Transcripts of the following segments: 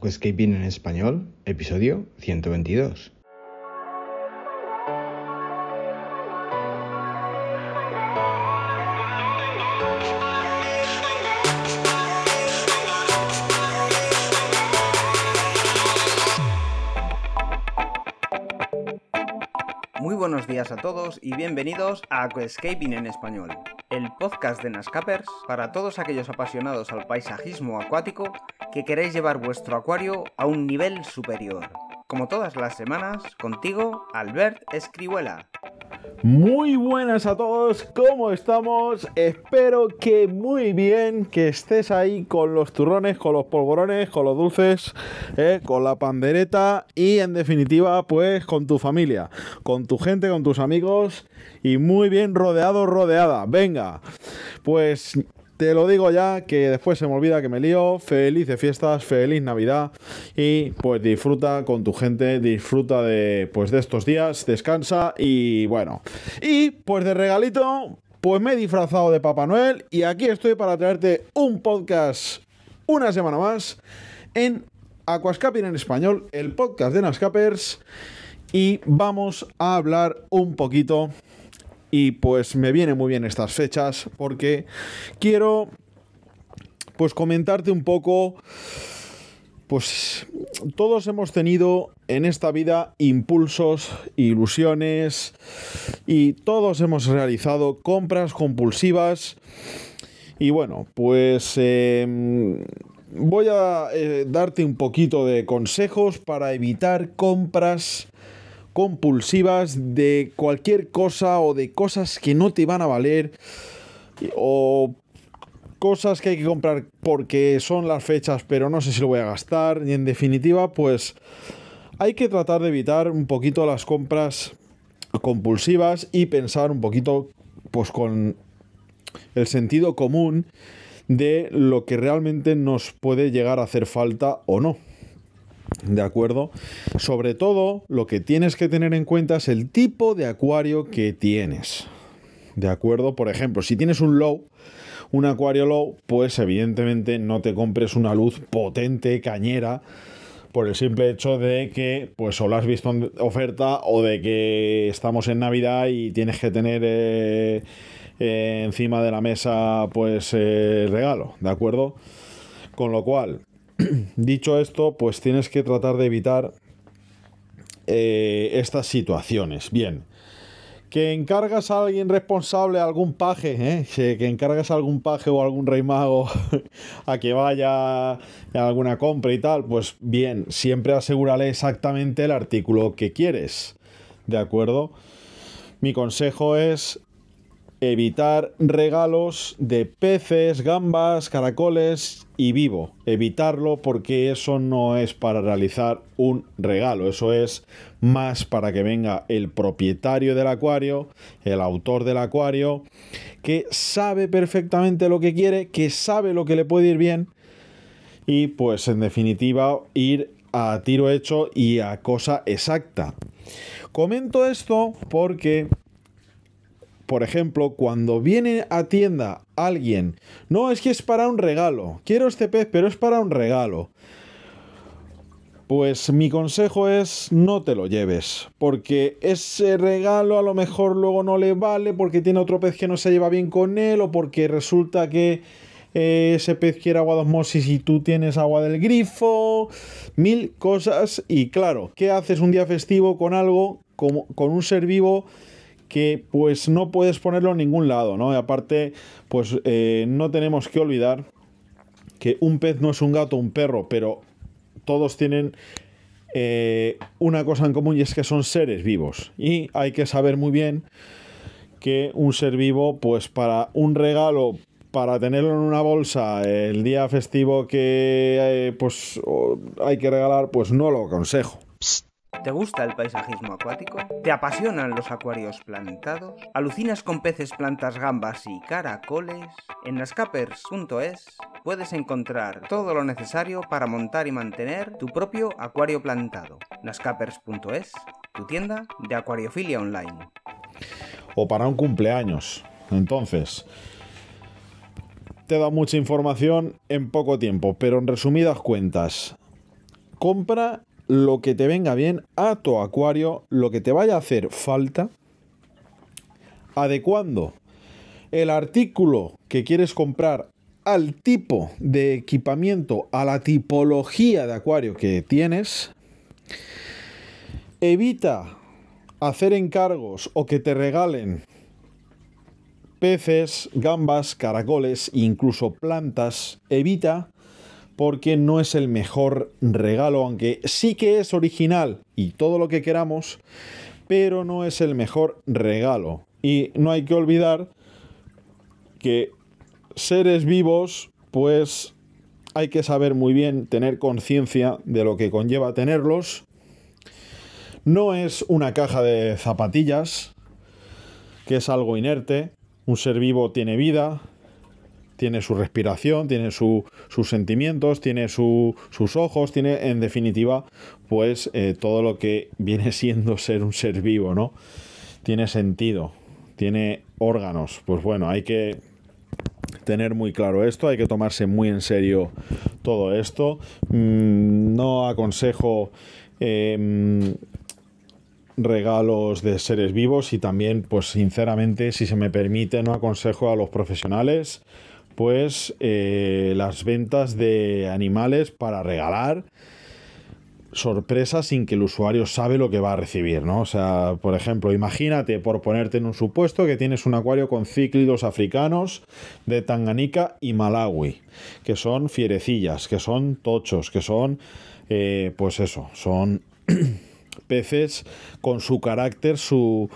Aquascaping en español, episodio 122. A todos y bienvenidos a Aquascaping en español, el podcast de Nascapers para todos aquellos apasionados al paisajismo acuático que queréis llevar vuestro acuario a un nivel superior. Como todas las semanas, contigo, Albert Escribuela. Muy buenas a todos, ¿cómo estamos? Espero que muy bien, que estés ahí con los turrones, con los polvorones, con los dulces, eh, con la pandereta y en definitiva pues con tu familia, con tu gente, con tus amigos y muy bien rodeado, rodeada. Venga, pues te lo digo ya, que después se me olvida que me lío. Felices fiestas, feliz Navidad. Y pues disfruta con tu gente, disfruta de, pues, de estos días, descansa y bueno. Y pues de regalito, pues me he disfrazado de Papá Noel y aquí estoy para traerte un podcast una semana más en Aquascaping en español, el podcast de Nascapers. Y vamos a hablar un poquito y pues me vienen muy bien estas fechas porque quiero pues comentarte un poco pues todos hemos tenido en esta vida impulsos, ilusiones y todos hemos realizado compras compulsivas. Y bueno pues eh, voy a eh, darte un poquito de consejos para evitar compras compulsivas de cualquier cosa o de cosas que no te van a valer o cosas que hay que comprar porque son las fechas pero no sé si lo voy a gastar y en definitiva pues hay que tratar de evitar un poquito las compras compulsivas y pensar un poquito pues con el sentido común de lo que realmente nos puede llegar a hacer falta o no. ¿De acuerdo? Sobre todo, lo que tienes que tener en cuenta es el tipo de acuario que tienes. ¿De acuerdo? Por ejemplo, si tienes un low, un acuario low, pues evidentemente no te compres una luz potente, cañera, por el simple hecho de que, pues, o lo has visto en oferta o de que estamos en Navidad y tienes que tener eh, eh, encima de la mesa, pues, eh, regalo, ¿de acuerdo? Con lo cual, dicho esto, pues tienes que tratar de evitar eh, estas situaciones. Bien. Que encargas a alguien responsable, a algún paje, ¿eh? que encargas a algún paje o algún rey mago a que vaya a alguna compra y tal, pues bien, siempre asegúrale exactamente el artículo que quieres. ¿De acuerdo? Mi consejo es evitar regalos de peces, gambas, caracoles y vivo. Evitarlo porque eso no es para realizar un regalo, eso es más para que venga el propietario del acuario, el autor del acuario, que sabe perfectamente lo que quiere, que sabe lo que le puede ir bien y pues en definitiva ir a tiro hecho y a cosa exacta. Comento esto porque por ejemplo, cuando viene a tienda alguien, no es que es para un regalo, quiero este pez, pero es para un regalo. Pues mi consejo es no te lo lleves, porque ese regalo a lo mejor luego no le vale porque tiene otro pez que no se lleva bien con él o porque resulta que eh, ese pez quiere agua de osmosis y tú tienes agua del grifo, mil cosas y claro, ¿qué haces un día festivo con algo, como, con un ser vivo? Que pues no puedes ponerlo en ningún lado, ¿no? Y aparte, pues eh, no tenemos que olvidar que un pez no es un gato, un perro, pero todos tienen eh, una cosa en común y es que son seres vivos. Y hay que saber muy bien que un ser vivo, pues para un regalo, para tenerlo en una bolsa el día festivo que eh, pues hay que regalar, pues no lo aconsejo. ¿Te gusta el paisajismo acuático? ¿Te apasionan los acuarios plantados? ¿Alucinas con peces, plantas, gambas y caracoles? En nascapers.es puedes encontrar todo lo necesario para montar y mantener tu propio acuario plantado. nascapers.es, tu tienda de acuariofilia online. O para un cumpleaños. Entonces, te da mucha información en poco tiempo, pero en resumidas cuentas, compra lo que te venga bien a tu acuario, lo que te vaya a hacer falta, adecuando el artículo que quieres comprar al tipo de equipamiento, a la tipología de acuario que tienes, evita hacer encargos o que te regalen peces, gambas, caracoles, incluso plantas, evita porque no es el mejor regalo, aunque sí que es original y todo lo que queramos, pero no es el mejor regalo. Y no hay que olvidar que seres vivos, pues hay que saber muy bien tener conciencia de lo que conlleva tenerlos. No es una caja de zapatillas, que es algo inerte. Un ser vivo tiene vida, tiene su respiración, tiene sus sentimientos, tiene sus ojos, tiene en definitiva pues eh, todo lo que viene siendo ser un ser vivo, ¿no? Tiene sentido, tiene órganos. Pues bueno, hay que tener muy claro esto, hay que tomarse muy en serio todo esto. Mm, no aconsejo em, regalos de seres vivos y también, pues sinceramente, si se me permite, no aconsejo a los profesionales, pues eh, las ventas de animales para regalar sorpresa sin que el usuario sabe lo que va a recibir, ¿no? O sea, por ejemplo, imagínate, por ponerte en un supuesto, que tienes un acuario con cíclidos africanos de Tanganica y Malawi, que son fierecillas, que son tochos, que son, eh, pues eso, son peces con su carácter, su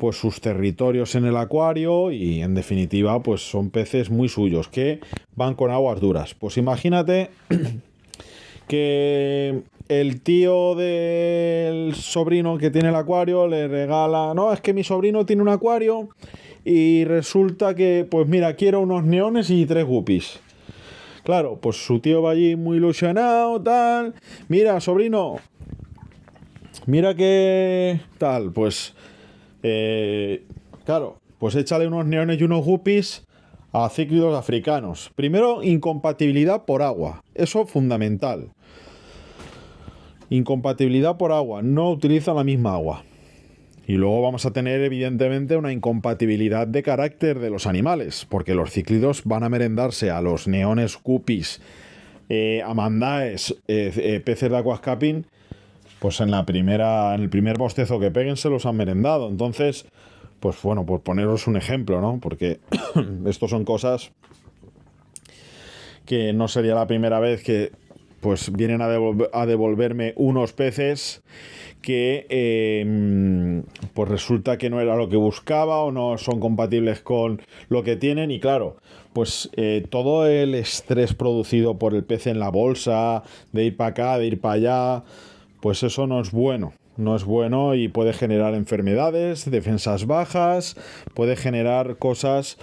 pues sus territorios en el acuario y en definitiva pues son peces muy suyos que van con aguas duras. Pues imagínate que el tío del sobrino que tiene el acuario le regala, no, es que mi sobrino tiene un acuario y resulta que, pues mira, quiero unos neones y tres guppies. Claro, pues su tío va allí muy ilusionado, tal. Mira, sobrino, mira que tal, pues, eh, claro, pues échale unos neones y unos guppies a cíclidos africanos. Primero, incompatibilidad por agua. Eso fundamental. Incompatibilidad por agua. No utiliza la misma agua. Y luego vamos a tener evidentemente una incompatibilidad de carácter de los animales, porque los cíclidos van a merendarse a los neones cupis, eh, amandaes, eh, eh, peces de aquascaping, pues en la primera, en el primer bostezo que peguen se los han merendado. Entonces, pues bueno, por poneros un ejemplo, ¿no? Porque estos son cosas que no sería la primera vez que pues vienen a, devolverme unos peces que em, pues resulta que no era lo que buscaba o no son compatibles con lo que tienen y claro pues eh, todo el estrés producido por el pez en la bolsa de ir para acá de ir para allá pues eso no es bueno no es bueno y puede generar enfermedades, defensas bajas, puede generar cosas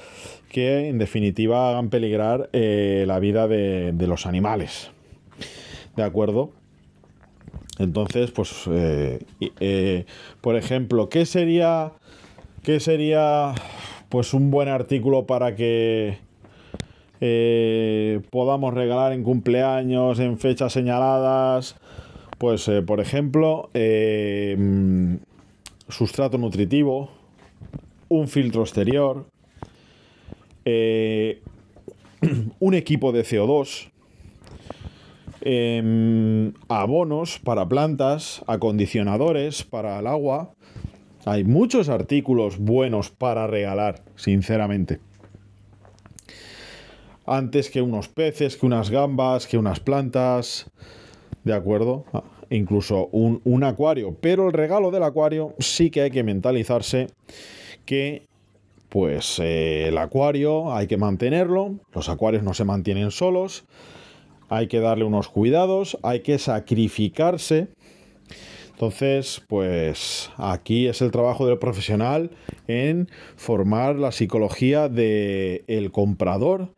que en definitiva hagan peligrar eh, la vida de los animales. ¿De acuerdo? Entonces, pues, eh, eh, por ejemplo, ¿qué sería, ¿qué sería, pues, un buen artículo para que podamos regalar en cumpleaños, en fechas señaladas? Pues, por ejemplo, sustrato nutritivo, un filtro exterior, un equipo de CO2, Em, abonos para plantas, acondicionadores para el agua. Hay muchos artículos buenos para regalar, sinceramente. Antes que unos peces, que unas gambas, que unas plantas. ¿De acuerdo? Ah, incluso un, acuario. Pero el regalo del acuario sí que hay que mentalizarse que pues eh, el acuario hay que mantenerlo, los acuarios no se mantienen solos, hay que darle unos cuidados, hay que sacrificarse. Entonces, pues aquí es el trabajo del profesional en formar la psicología del comprador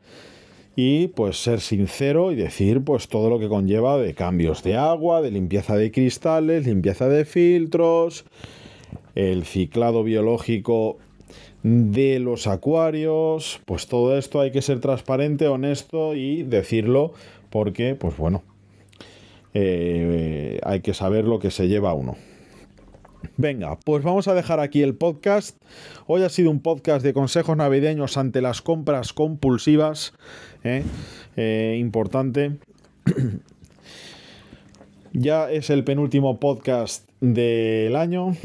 y pues ser sincero y decir pues todo lo que conlleva de cambios de agua, de limpieza de cristales, limpieza de filtros, el ciclado biológico de los acuarios, pues todo esto hay que ser transparente, honesto y decirlo porque, pues bueno, eh, hay que saber lo que se lleva uno. Venga, pues vamos a dejar aquí el podcast. Hoy ha sido un podcast de consejos navideños ante las compras compulsivas. ¿eh? Eh, importante. ya es el penúltimo podcast del año.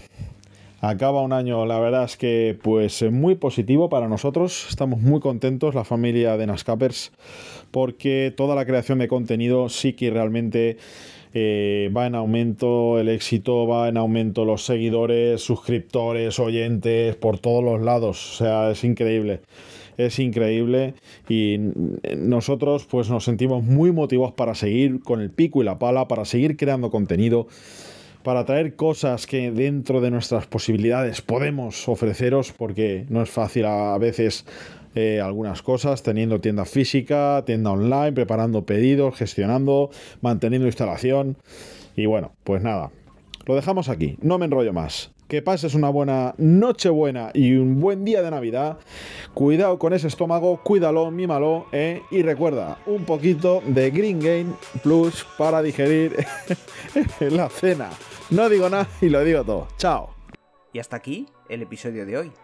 Acaba un año, la verdad es que pues muy positivo para nosotros. Estamos muy contentos, la familia de Nascapers, porque toda la creación de contenido sí que realmente eh, va en aumento el éxito, va en aumento los seguidores, suscriptores, oyentes, por todos los lados. O sea, es increíble. Es increíble y nosotros pues nos sentimos muy motivados para seguir con el pico y la pala, para seguir creando contenido para traer cosas que dentro de nuestras posibilidades podemos ofreceros, porque no es fácil a veces eh, algunas cosas, teniendo tienda física, tienda online, preparando pedidos, gestionando, manteniendo instalación. Y bueno, pues nada, lo dejamos aquí, no me enrollo más. Que pases una buena noche buena y un buen día de Navidad. Cuidado con ese estómago, cuídalo, mímalo, ¿eh? y recuerda, un poquito de Green Game Plus para digerir la cena. No digo nada y lo digo todo. Chao. Y hasta aquí el episodio de hoy.